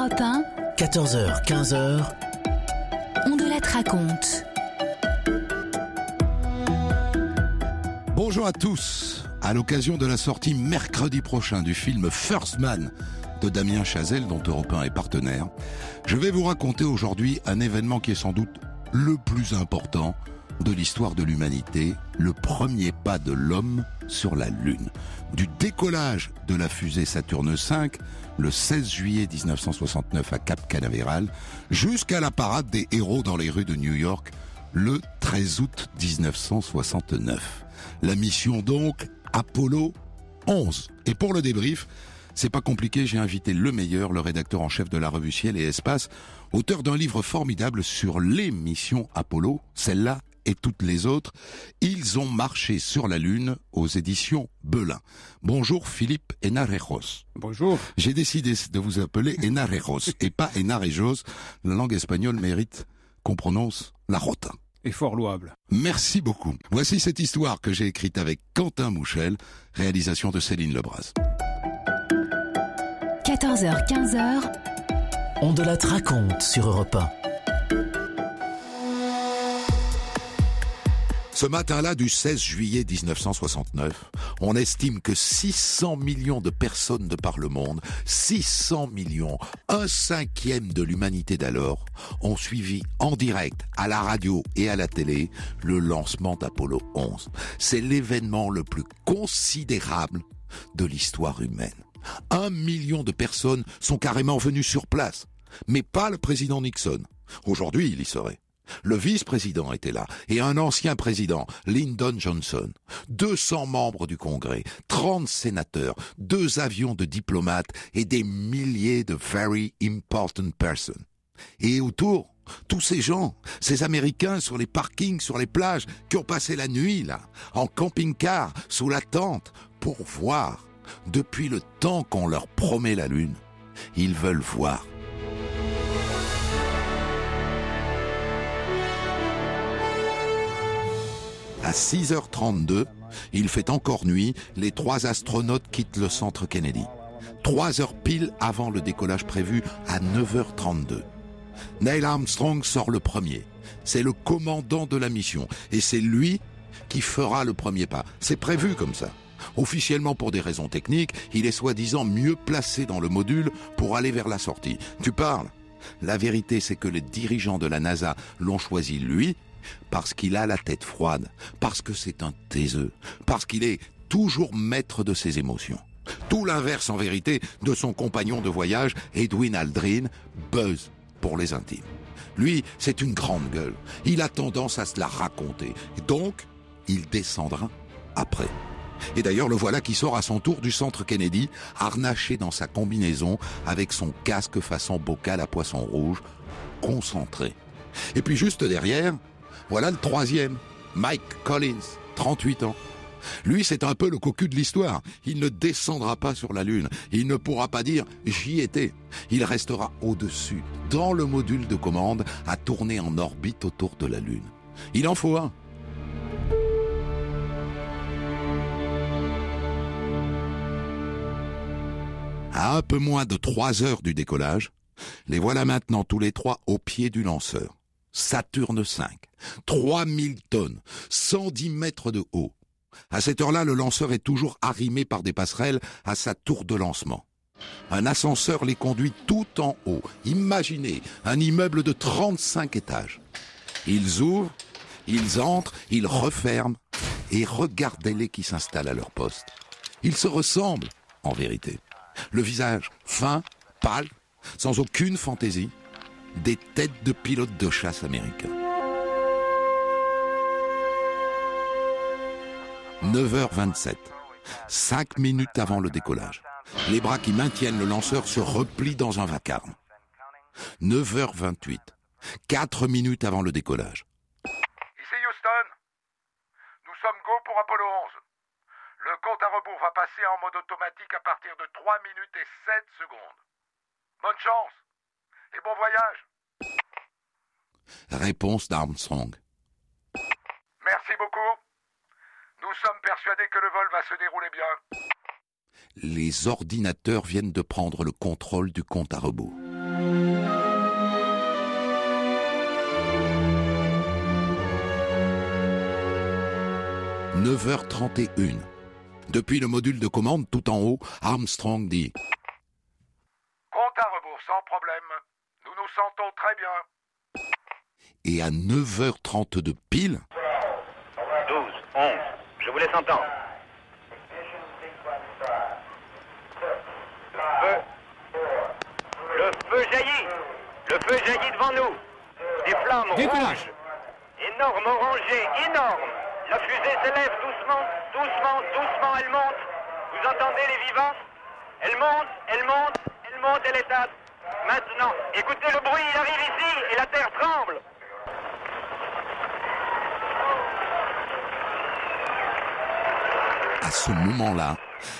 Europe 1, 14h, 15h, on de la raconte. Bonjour à tous. À l'occasion de la sortie mercredi prochain du film First Man de Damien Chazelle, dont Europe 1 est partenaire, je vais vous raconter aujourd'hui un événement qui est sans doute le plus important de l'histoire de l'humanité, le premier pas de l'homme sur la Lune. Du décollage de la fusée Saturne V, le 16 juillet 1969 à Cap Canaveral, jusqu'à la parade des héros dans les rues de New York, le 13 août 1969. La mission donc Apollo 11. Et pour le débrief, c'est pas compliqué, j'ai invité le meilleur, le rédacteur en chef de la revue Ciel et Espace, auteur d'un livre formidable sur les missions Apollo, celle-là et toutes les autres. Ils ont marché sur la Lune aux éditions Belin. Bonjour Philippe Enarejos. Bonjour. J'ai décidé de vous appeler Enarejos et pas Enarejos. La langue espagnole mérite qu'on prononce la rota. Et fort louable. Merci beaucoup. Voici cette histoire que j'ai écrite avec Quentin Mouchel, réalisation de Céline Lebras. 14h, 15h, on de la raconte sur Europe 1. Ce matin-là du 16 juillet 1969, on estime que 600 millions de personnes de par le monde, 600 millions, un cinquième de l'humanité d'alors, ont suivi en direct à la radio et à la télé le lancement d'Apollo 11. C'est l'événement le plus considérable de l'histoire humaine. Un million de personnes sont carrément venues sur place, mais pas le président Nixon. Aujourd'hui, il y serait. Le vice-président était là, et un ancien président, Lyndon Johnson, 200 membres du Congrès, 30 sénateurs, deux avions de diplomates et des milliers de very important persons. Et autour, tous ces gens, ces Américains sur les parkings, sur les plages, qui ont passé la nuit là, en camping-car, sous la tente, pour voir, depuis le temps qu'on leur promet la Lune, ils veulent voir. À 6h32, il fait encore nuit, les trois astronautes quittent le centre Kennedy. Trois heures pile avant le décollage prévu à 9h32. Neil Armstrong sort le premier. C'est le commandant de la mission et c'est lui qui fera le premier pas. C'est prévu comme ça. Officiellement pour des raisons techniques, il est soi-disant mieux placé dans le module pour aller vers la sortie. Tu parles? La vérité c'est que les dirigeants de la NASA l'ont choisi lui parce qu'il a la tête froide, parce que c'est un taiseux, parce qu'il est toujours maître de ses émotions. Tout l'inverse en vérité de son compagnon de voyage, Edwin Aldrin, Buzz pour les intimes. Lui, c'est une grande gueule. Il a tendance à se la raconter. Donc, il descendra après. Et d'ailleurs, le voilà qui sort à son tour du centre Kennedy, harnaché dans sa combinaison, avec son casque façon bocal à poisson rouge, concentré. Et puis juste derrière, voilà le troisième, Mike Collins, 38 ans. Lui, c'est un peu le cocu de l'histoire. Il ne descendra pas sur la Lune. Il ne pourra pas dire j'y étais. Il restera au-dessus, dans le module de commande, à tourner en orbite autour de la Lune. Il en faut un. À un peu moins de trois heures du décollage, les voilà maintenant tous les trois au pied du lanceur. Saturne V, 3000 tonnes, 110 mètres de haut. À cette heure-là, le lanceur est toujours arrimé par des passerelles à sa tour de lancement. Un ascenseur les conduit tout en haut. Imaginez un immeuble de 35 étages. Ils ouvrent, ils entrent, ils referment, et regardez-les qui s'installent à leur poste. Ils se ressemblent, en vérité. Le visage fin, pâle, sans aucune fantaisie, des têtes de pilotes de chasse américains. 9h27. Cinq minutes avant le décollage. Les bras qui maintiennent le lanceur se replient dans un vacarme. 9h28. Quatre minutes avant le décollage. Ici Houston. Nous sommes go pour Apollo 11. Le compte à rebours va passer en mode automatique à partir de 3 minutes et 7 secondes. Bonne chance et bon voyage. Réponse d'Armstrong. Merci beaucoup. Nous sommes persuadés que le vol va se dérouler bien. Les ordinateurs viennent de prendre le contrôle du compte à rebours. « 9h31. Depuis le module de commande tout en haut, Armstrong dit Compte à rebours sans problème. Sentons très bien. Et à 9h32 pile, 12, 11, je vous laisse entendre. Le feu. Le feu jaillit. Le feu jaillit devant nous. Des flammes rouges. Énorme orangée, énorme. La fusée s'élève doucement, doucement, doucement, elle monte. Vous entendez les vivances Elle monte, elle monte, elle monte, elle est à... Maintenant, écoutez le bruit, il arrive ici et la terre tremble. à ce moment-là,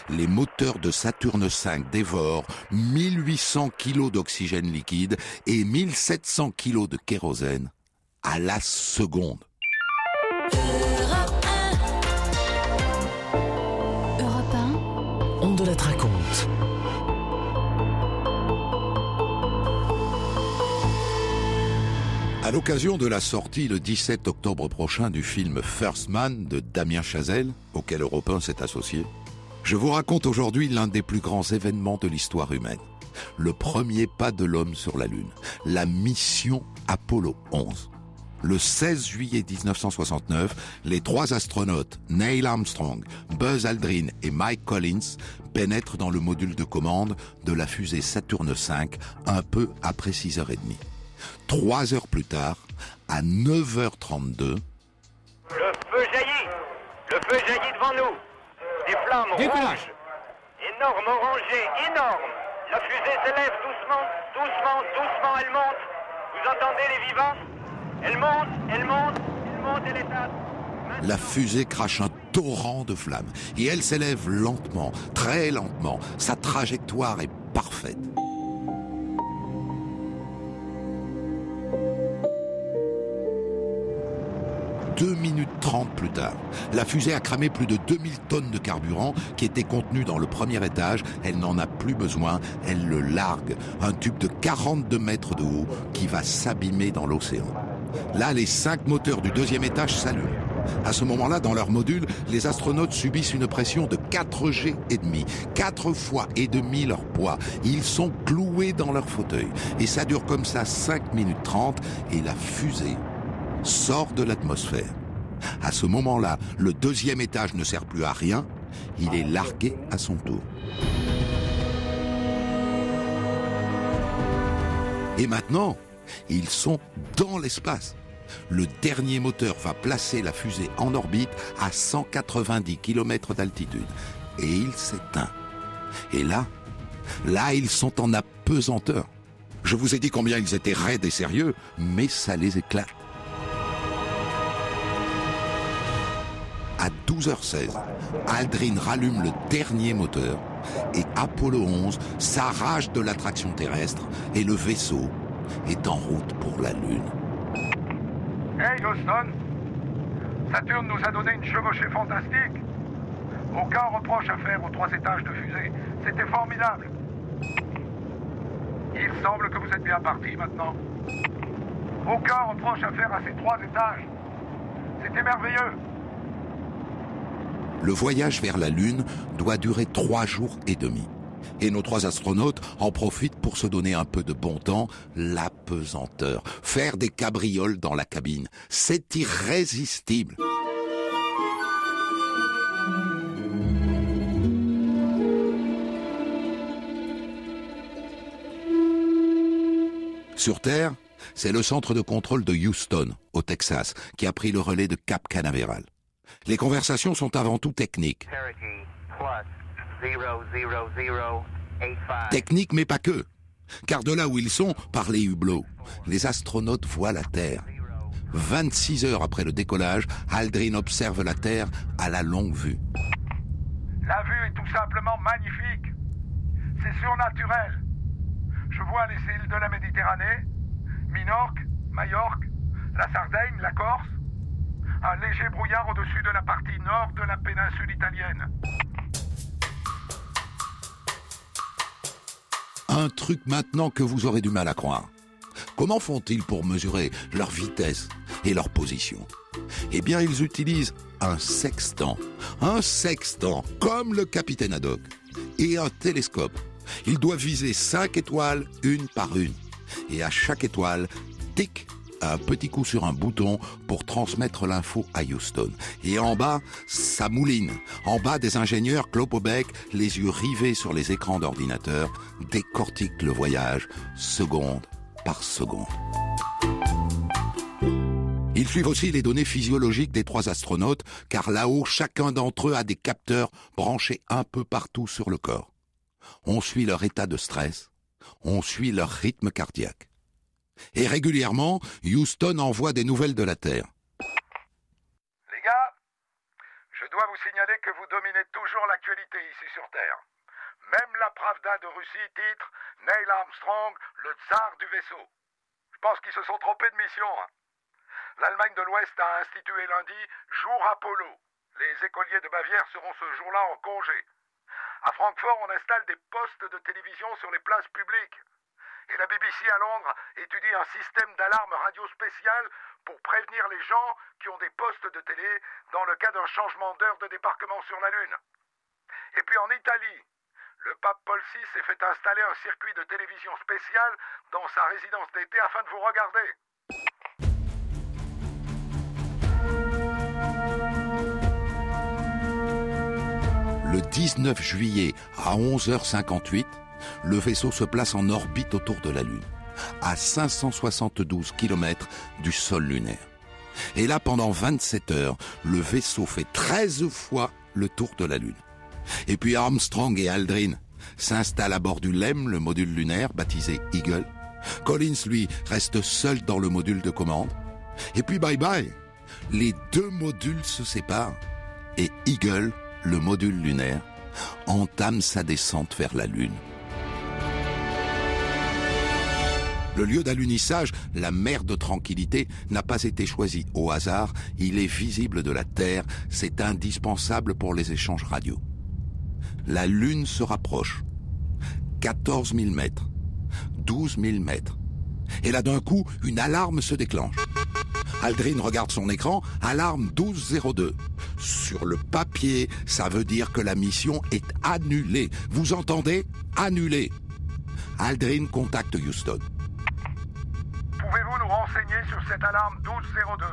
les moteurs de Saturne V dévorent 1800 kg d'oxygène liquide et 1700 kg de kérosène à la seconde. À l'occasion de la sortie le 17 octobre prochain du film First Man de Damien Chazelle, auquel Europe 1 s'est associé, je vous raconte aujourd'hui l'un des plus grands événements de l'histoire humaine. Le premier pas de l'homme sur la Lune, la mission Apollo 11. Le 16 juillet 1969, les trois astronautes Neil Armstrong, Buzz Aldrin et Mike Collins pénètrent dans le module de commande de la fusée Saturne V un peu après 6h30. Trois heures plus tard, à 9h32, Le feu jaillit. Le feu jaillit devant nous. Des flammes rouges. Énorme orangée, énorme La fusée s'élève doucement, doucement, doucement, elle monte. Vous entendez les vivances Elle monte, elle monte, elle monte, elle est à... la fusée crache un torrent de flammes et elle s'élève lentement, très lentement. Sa trajectoire est parfaite. Deux minutes trente plus tard, la fusée a cramé plus de 2000 tonnes de carburant qui était contenu dans le premier étage. Elle n'en a plus besoin, elle le largue. Un tube de 42 mètres de haut qui va s'abîmer dans l'océan. Là, les cinq moteurs du deuxième étage s'allument. À ce moment-là, dans leur module, les astronautes subissent une pression de 4 G et demi, 4 fois et demi leur poids. Ils sont cloués dans leur fauteuil. Et ça dure comme ça 5 minutes 30 et la fusée sort de l'atmosphère. À ce moment-là, le deuxième étage ne sert plus à rien, il est largué à son tour. Et maintenant, ils sont dans l'espace. Le dernier moteur va placer la fusée en orbite à 190 km d'altitude. Et il s'éteint. Et là, là, ils sont en apesanteur. Je vous ai dit combien ils étaient raides et sérieux, mais ça les éclate. À 12h16, Aldrin rallume le dernier moteur et Apollo 11 s'arrache de l'attraction terrestre et le vaisseau est en route pour la Lune. Hey Houston Saturne nous a donné une chevauchée fantastique. Aucun reproche à faire aux trois étages de fusée. C'était formidable. Il semble que vous êtes bien parti maintenant. Aucun reproche à faire à ces trois étages. C'était merveilleux. Le voyage vers la Lune doit durer trois jours et demi. Et nos trois astronautes en profitent pour se donner un peu de bon temps, l'apesanteur, faire des cabrioles dans la cabine. C'est irrésistible. Sur Terre, c'est le centre de contrôle de Houston, au Texas, qui a pris le relais de Cap Canaveral. Les conversations sont avant tout techniques. Technique, mais pas que. Car de là où ils sont, par les hublots, les astronautes voient la Terre. 26 heures après le décollage, Aldrin observe la Terre à la longue vue. La vue est tout simplement magnifique. C'est surnaturel. Je vois les îles de la Méditerranée, Minorque, Majorque, la Sardaigne, la Corse. Un léger brouillard au-dessus de la partie nord de la péninsule italienne. Un truc maintenant que vous aurez du mal à croire. Comment font-ils pour mesurer leur vitesse et leur position? Eh bien, ils utilisent un sextant. Un sextant, comme le capitaine Haddock. Et un télescope. Ils doivent viser cinq étoiles, une par une. Et à chaque étoile, tic, un petit coup sur un bouton pour transmettre l'info à Houston. Et en bas, ça mouline. En bas, des ingénieurs clopobec, les yeux rivés sur les écrans d'ordinateur, décortiquent le voyage, seconde par seconde. Ils suivent aussi les données physiologiques des trois astronautes, car là-haut, chacun d'entre eux a des capteurs branchés un peu partout sur le corps. On suit leur état de stress, on suit leur rythme cardiaque. Et régulièrement, Houston envoie des nouvelles de la Terre. Les gars, je dois vous signaler que vous dominez toujours l'actualité ici sur Terre. Même la Pravda de Russie titre Neil Armstrong, le tsar du vaisseau. Je pense qu'ils se sont trompés de mission. Hein. L'Allemagne de l'Ouest a institué lundi Jour Apollo. Les écoliers de Bavière seront ce jour-là en congé. À Francfort, on installe des postes de télévision sur les places publiques. Et la BBC à Londres étudie un système d'alarme radio spécial pour prévenir les gens qui ont des postes de télé dans le cas d'un changement d'heure de débarquement sur la Lune. Et puis en Italie, le pape Paul VI s'est fait installer un circuit de télévision spécial dans sa résidence d'été afin de vous regarder. Le 19 juillet à 11h58, le vaisseau se place en orbite autour de la Lune, à 572 km du sol lunaire. Et là, pendant 27 heures, le vaisseau fait 13 fois le tour de la Lune. Et puis Armstrong et Aldrin s'installent à bord du LEM, le module lunaire baptisé Eagle. Collins, lui, reste seul dans le module de commande. Et puis bye bye. Les deux modules se séparent et Eagle, le module lunaire, entame sa descente vers la Lune. Le lieu d'alunissage, la mer de tranquillité, n'a pas été choisi au hasard. Il est visible de la Terre. C'est indispensable pour les échanges radio. La Lune se rapproche. 14 000 mètres. 12 000 mètres. Et là d'un coup, une alarme se déclenche. Aldrin regarde son écran, alarme 1202. Sur le papier, ça veut dire que la mission est annulée. Vous entendez? Annulée. Aldrin contacte Houston. Pouvez-vous nous renseigner sur cette alarme 1202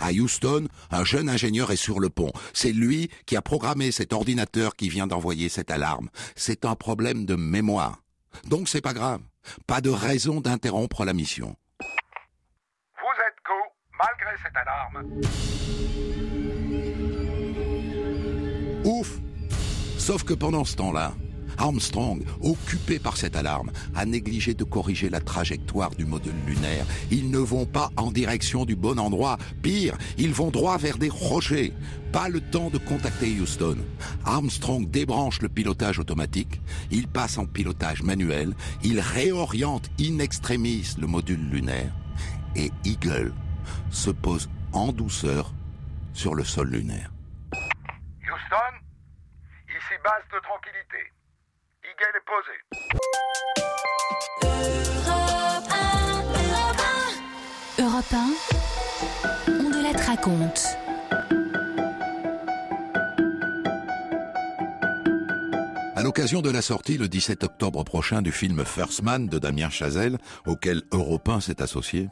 À Houston, un jeune ingénieur est sur le pont. C'est lui qui a programmé cet ordinateur qui vient d'envoyer cette alarme. C'est un problème de mémoire. Donc c'est pas grave. Pas de raison d'interrompre la mission. Vous êtes go, malgré cette alarme. Ouf Sauf que pendant ce temps-là, Armstrong, occupé par cette alarme, a négligé de corriger la trajectoire du module lunaire. Ils ne vont pas en direction du bon endroit. Pire, ils vont droit vers des rochers. Pas le temps de contacter Houston. Armstrong débranche le pilotage automatique. Il passe en pilotage manuel. Il réoriente in extremis le module lunaire. Et Eagle se pose en douceur sur le sol lunaire. Houston, ici base de tranquillité. Eagle est posé. Europe 1, on de la te raconte. À l'occasion de la sortie le 17 octobre prochain du film First Man de Damien Chazelle, auquel Europe 1 s'est associé,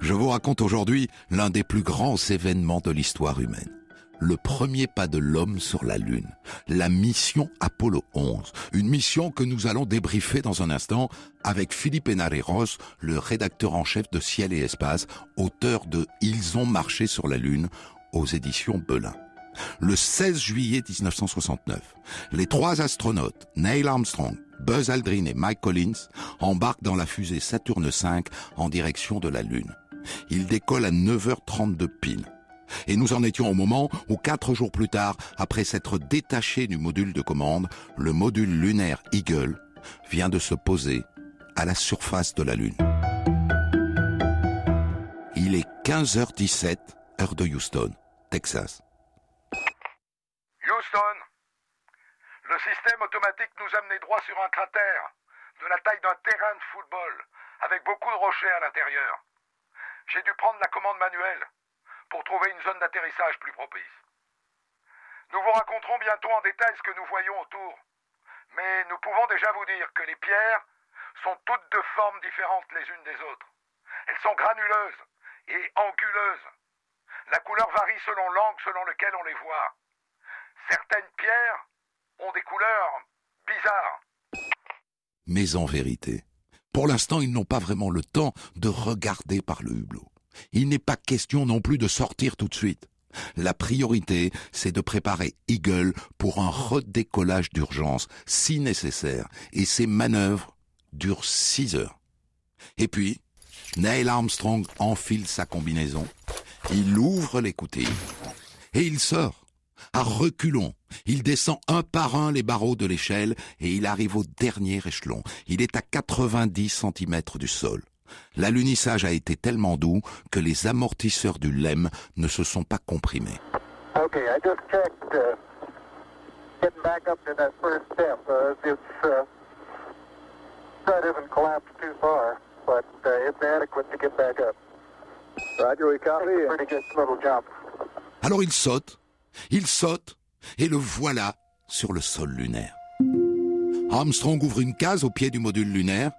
je vous raconte aujourd'hui l'un des plus grands événements de l'histoire humaine. Le premier pas de l'homme sur la Lune, la mission Apollo 11, une mission que nous allons débriefer dans un instant avec Philippe Henareros, le rédacteur en chef de Ciel et Espace, auteur de Ils ont marché sur la Lune aux éditions Belin. Le 16 juillet 1969, les trois astronautes, Neil Armstrong, Buzz Aldrin et Mike Collins, embarquent dans la fusée Saturne V en direction de la Lune. Ils décollent à 9h32 pile. Et nous en étions au moment où, quatre jours plus tard, après s'être détaché du module de commande, le module lunaire Eagle vient de se poser à la surface de la Lune. Il est 15h17, heure de Houston, Texas. Houston, le système automatique nous a mené droit sur un cratère de la taille d'un terrain de football, avec beaucoup de rochers à l'intérieur. J'ai dû prendre la commande manuelle pour trouver une zone d'atterrissage plus propice. Nous vous raconterons bientôt en détail ce que nous voyons autour, mais nous pouvons déjà vous dire que les pierres sont toutes de formes différentes les unes des autres. Elles sont granuleuses et anguleuses. La couleur varie selon l'angle selon lequel on les voit. Certaines pierres ont des couleurs bizarres. Mais en vérité, pour l'instant, ils n'ont pas vraiment le temps de regarder par le hublot. Il n'est pas question non plus de sortir tout de suite. La priorité, c'est de préparer Eagle pour un redécollage d'urgence si nécessaire, et ces manœuvres durent six heures. Et puis, Neil Armstrong enfile sa combinaison, il ouvre l'écoutille, et il sort. À reculons, il descend un par un les barreaux de l'échelle et il arrive au dernier échelon. Il est à 90 cm du sol. L'alunissage a été tellement doux que les amortisseurs du LEM ne se sont pas comprimés. Okay, I just checked. Uh, getting back up to that first step. Uh, it's uh, that isn't collapsed too far, but uh, it's adequate to get back up. Roger, we copy. It's a pretty good little jump. Alors il saute, il saute, et le voilà sur le sol lunaire. Armstrong ouvre une case au pied du module lunaire,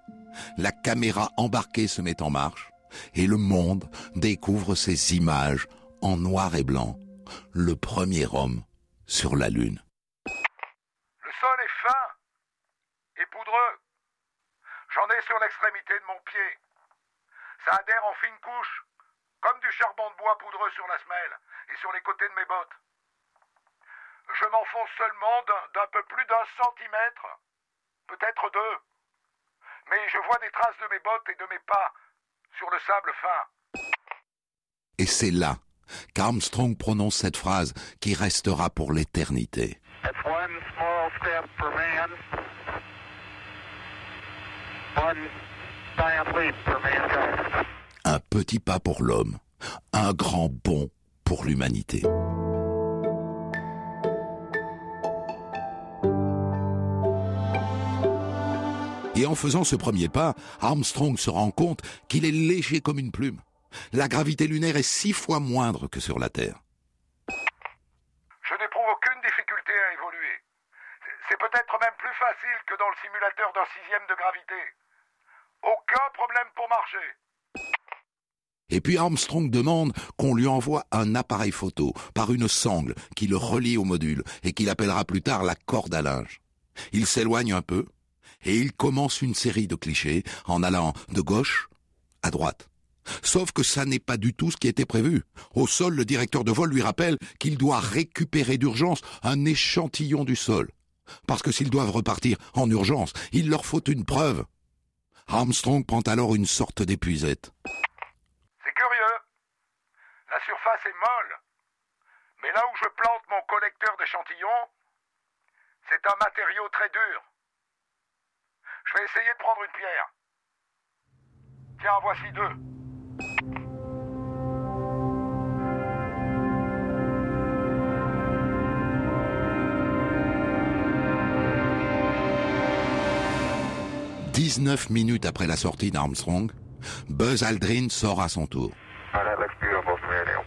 la caméra embarquée se met en marche, et le monde découvre ces images en noir et blanc, le premier homme sur la Lune. Le sol est fin et poudreux. J'en ai sur l'extrémité de mon pied. Ça adhère en fine couche, comme du charbon de bois poudreux sur la semelle et sur les côtés de mes bottes. Je m'enfonce seulement d'un- peu plus d'un centimètre, peut-être deux. Mais je vois des traces de mes bottes et de mes pas sur le sable fin. Et c'est là qu'Armstrong prononce cette phrase qui restera pour l'éternité. Un petit pas pour l'homme, un grand bond pour l'humanité. Et en faisant ce premier pas, Armstrong se rend compte qu'il est léger comme une plume. La gravité lunaire est six fois moindre que sur la Terre. Je n'éprouve aucune difficulté à évoluer. C'est- C'est peut-être même plus facile que dans le simulateur d'un sixième de gravité. Aucun problème pour marcher. Et puis Armstrong demande qu'on lui envoie un appareil photo par une sangle qui le relie au module et qu'il appellera plus tard la corde à linge. Il s'éloigne un peu et il commence une série de clichés en allant de gauche à droite. Sauf que ça n'est pas du tout ce qui était prévu. Au sol, le directeur de vol lui rappelle qu'il doit récupérer d'urgence un échantillon du sol. Parce que s'ils doivent repartir en urgence, il leur faut une preuve. Armstrong prend alors une sorte d'épuisette. C'est curieux. La surface est molle. Mais là où je plante mon collecteur d'échantillons, c'est un matériau très dur. Je vais essayer de prendre une pierre. Tiens, en voici deux. 19 minutes après la sortie d'Armstrong, Buzz Aldrin sort à son tour. Oh, that looks beautiful from here, Neil.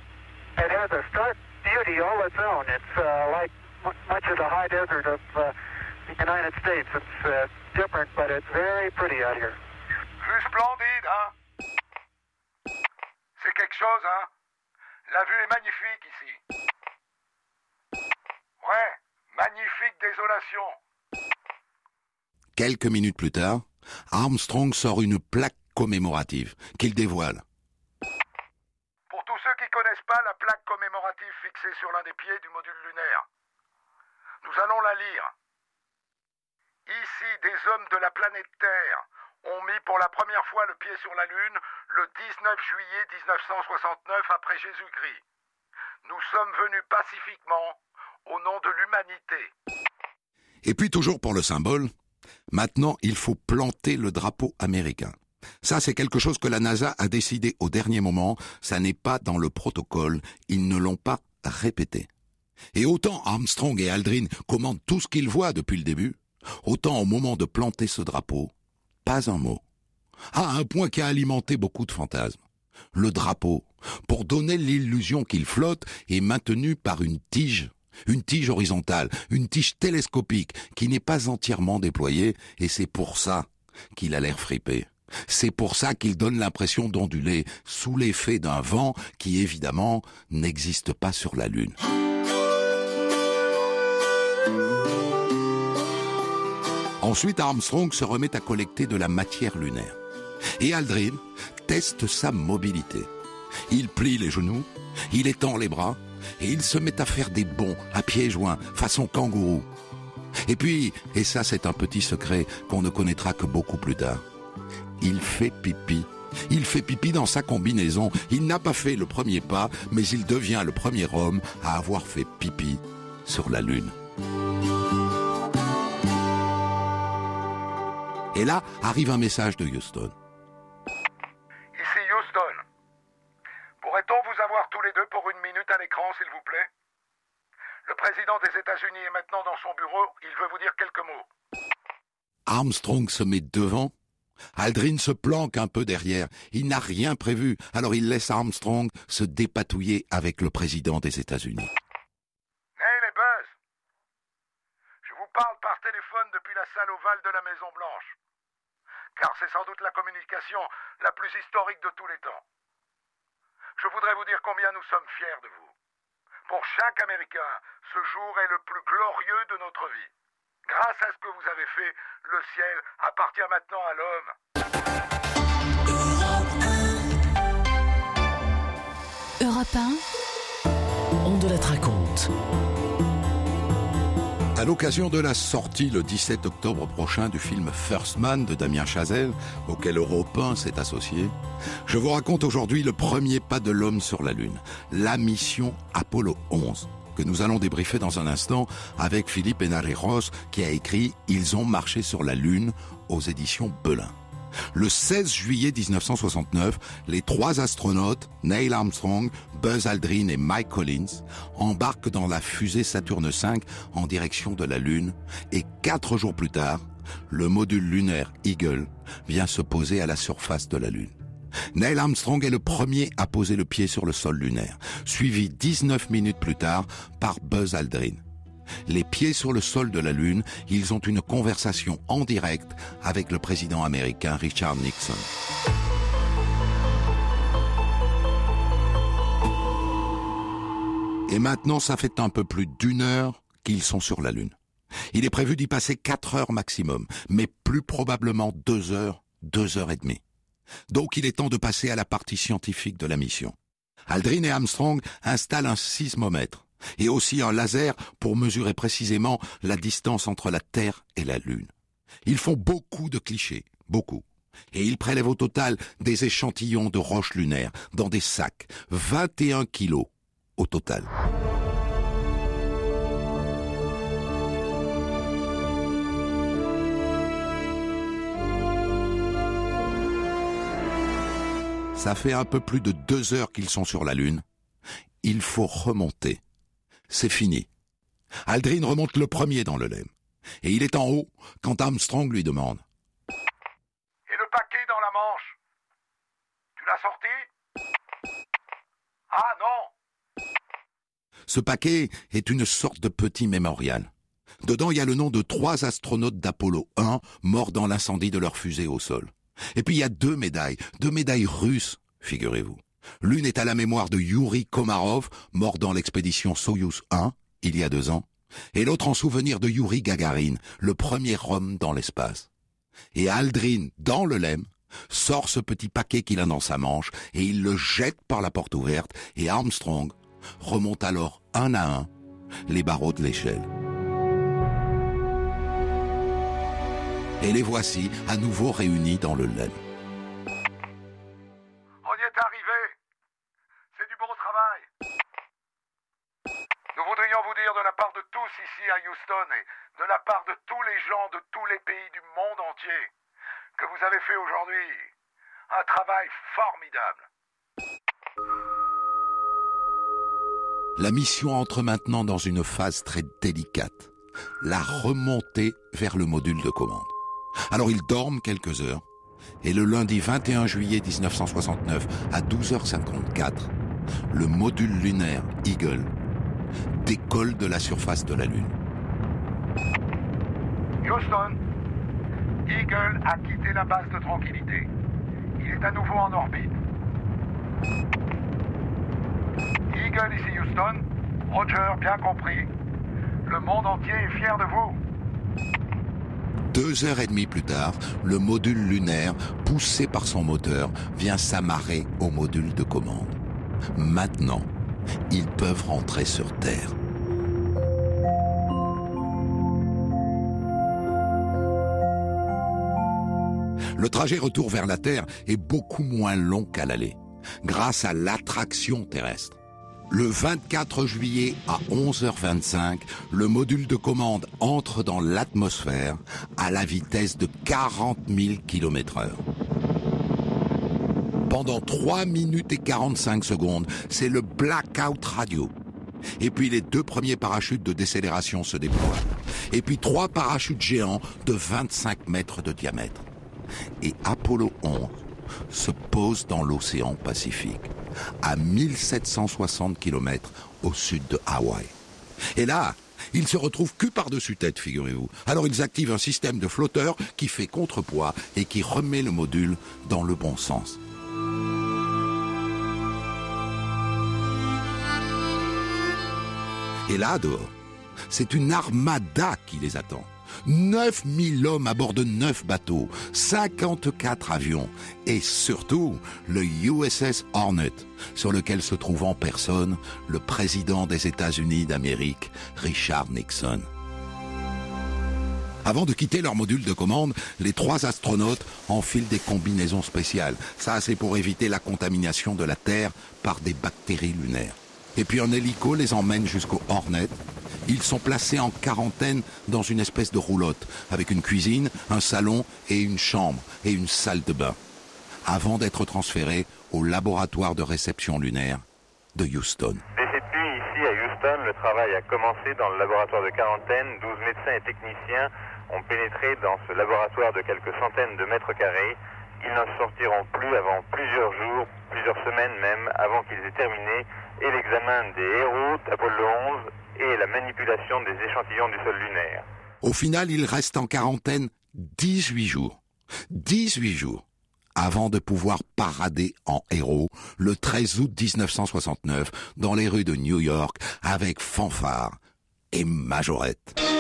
It has a stark beauty all its own. It's uh, like mu- much of the high desert of uh, the United States. It's uh, different, but it's very pretty out here. Vue splendide, hein C'est quelque chose, hein La vue est magnifique ici. Ouais, magnifique désolation. Quelques minutes plus tard, Armstrong sort une plaque commémorative qu'il dévoile. Pour tous ceux qui connaissent pas la plaque commémorative fixée sur sur l'un des pieds du module lunaire. Nous allons la lire. Ici, des hommes de la planète Terre ont mis pour la première fois le pied sur la Lune le 19 juillet 1969 après Jésus-Christ. Nous sommes venus pacifiquement au nom de l'humanité. Et puis toujours pour le symbole, maintenant il faut planter le drapeau américain. Ça, c'est quelque chose que la NASA a décidé au dernier moment. Ça n'est pas dans le protocole. Ils ne l'ont pas répété. Et autant Armstrong et Aldrin commandent tout ce qu'ils voient depuis le début, autant au moment de planter ce drapeau, pas un mot. Ah, un point qui a alimenté beaucoup de fantasmes. Le drapeau, pour donner l'illusion qu'il flotte, est maintenu par une tige, une tige horizontale, une tige télescopique qui n'est pas entièrement déployée, et c'est pour ça qu'il a l'air fripé. C'est pour ça qu'il donne l'impression d'onduler sous l'effet d'un vent qui évidemment n'existe pas sur la Lune. Ensuite, Armstrong se remet à collecter de la matière lunaire. Et Aldrin teste sa mobilité. Il plie les genoux, il étend les bras, et il se met à faire des bonds à pieds joints, façon kangourou. Et puis, et ça c'est un petit secret qu'on ne connaîtra que beaucoup plus tard, il fait pipi. Il fait pipi dans sa combinaison. Il n'a pas fait le premier pas, mais il devient le premier homme à avoir fait pipi sur la Lune. Et là arrive un message de Houston. Ici Houston. Pourrait-on vous avoir tous les deux pour une minute à l'écran, s'il vous plaît? Le président des États-Unis est maintenant dans son bureau. Il veut vous dire quelques mots. Armstrong se met devant. Aldrin se planque un peu derrière. Il n'a rien prévu, alors il laisse Armstrong se dépatouiller avec le président des États-Unis. Hey les Buzz Je vous parle par téléphone depuis la salle ovale de la Maison Blanche car c'est sans doute la communication la plus historique de tous les temps. Je voudrais vous dire combien nous sommes fiers de vous. Pour chaque Américain, ce jour est le plus glorieux de notre vie. Grâce à ce que vous avez fait, le ciel appartient maintenant à l'homme. Europe 1. L'occasion de la sortie le 17 octobre prochain du film First Man de Damien Chazelle, auquel Europe 1 s'est associé, je vous raconte aujourd'hui le premier pas de l'homme sur la Lune, la mission Apollo 11, que nous allons débriefer dans un instant avec Philippe Henareros qui a écrit Ils ont marché sur la Lune aux éditions Belin. Le 16 juillet 1969, les trois astronautes, Neil Armstrong, Buzz Aldrin et Mike Collins, embarquent dans la fusée Saturne V en direction de la Lune et quatre jours plus tard, le module lunaire Eagle vient se poser à la surface de la Lune. Neil Armstrong est le premier à poser le pied sur le sol lunaire, suivi 19 minutes plus tard par Buzz Aldrin. Les pieds sur le sol de la Lune, ils ont une conversation en direct avec le président américain Richard Nixon. Et maintenant, ça fait un peu plus d'une heure qu'ils sont sur la Lune. Il est prévu d'y passer quatre heures maximum, mais plus probablement deux heures, deux heures et demie. Donc il est temps de passer à la partie scientifique de la mission. Aldrin et Armstrong installent un sismomètre et aussi un laser pour mesurer précisément la distance entre la Terre et la Lune. Ils font beaucoup de clichés, beaucoup. Et ils prélèvent au total des échantillons de roches lunaires dans des sacs, 21 kilos au total. Ça fait un peu plus de deux heures qu'ils sont sur la Lune. Il faut remonter. C'est fini. Aldrin remonte le premier dans le lemme. Et il est en haut quand Armstrong lui demande. Et le paquet dans la manche Tu l'as sorti? Ah non Ce paquet est une sorte de petit mémorial. Dedans, il y a le nom de trois astronautes d'Apollo 1 morts dans l'incendie de leur fusée au sol. Et puis il y a deux médailles, deux médailles russes, figurez-vous. L'une est à la mémoire de Yuri Komarov, mort dans l'expédition Soyuz 1, il y a deux ans, et l'autre en souvenir de Yuri Gagarin, le premier homme dans l'espace. Et Aldrin, dans le lemme, sort ce petit paquet qu'il a dans sa manche, et il le jette par la porte ouverte, et Armstrong remontent alors un à un les barreaux de l'échelle. Et les voici à nouveau réunis dans le LEM. La mission entre maintenant dans une phase très délicate, la remontée vers le module de commande. Alors ils dorment quelques heures, et le lundi 21 juillet 1969 à 12h54, le module lunaire Eagle décolle de la surface de la Lune. Houston, Eagle a quitté la base de tranquillité. Il est à nouveau en orbite. Ici Houston. Roger, bien compris. Le monde entier est fier de vous. Deux heures et demie plus tard, le module lunaire, poussé par son moteur, vient s'amarrer au module de commande. Maintenant, ils peuvent rentrer sur Terre. Le trajet retour vers la Terre est beaucoup moins long qu'à l'aller, grâce à l'attraction terrestre. Le 24 juillet à 11h25, le module de commande entre dans l'atmosphère à la vitesse de 40 000 km heure. Pendant 3 minutes et 45 secondes, c'est le blackout radio. Et puis les deux premiers parachutes de décélération se déploient. Et puis trois parachutes géants de 25 mètres de diamètre. Et Apollo 11 se pose dans l'océan Pacifique, à 1760 km au sud de Hawaï. Et là, ils se retrouvent cul par-dessus tête, figurez-vous. Alors ils activent un système de flotteur qui fait contrepoids et qui remet le module dans le bon sens. Et là, dehors, c'est une armada qui les attend. 9000 hommes à bord de 9 bateaux, 54 avions et surtout le USS Hornet, sur lequel se trouve en personne le président des États-Unis d'Amérique, Richard Nixon. Avant de quitter leur module de commande, les trois astronautes enfilent des combinaisons spéciales. Ça, c'est pour éviter la contamination de la Terre par des bactéries lunaires. Et puis un hélico les emmène jusqu'au Hornet. Ils sont placés en quarantaine dans une espèce de roulotte, avec une cuisine, un salon et une chambre et une salle de bain, avant d'être transférés au laboratoire de réception lunaire de Houston. Dès cette nuit, ici à Houston, le travail a commencé dans le laboratoire de quarantaine. 12 médecins et techniciens ont pénétré dans ce laboratoire de quelques centaines de mètres carrés. Ils n'en sortiront plus avant plusieurs jours, plusieurs semaines même, avant qu'ils aient terminé et l'examen des héros d'Apollo 11 et la manipulation des échantillons du sol lunaire. Au final, il reste en quarantaine 18 jours. 18 jours avant de pouvoir parader en héros le 13 août 1969 dans les rues de New York avec fanfare et majorette.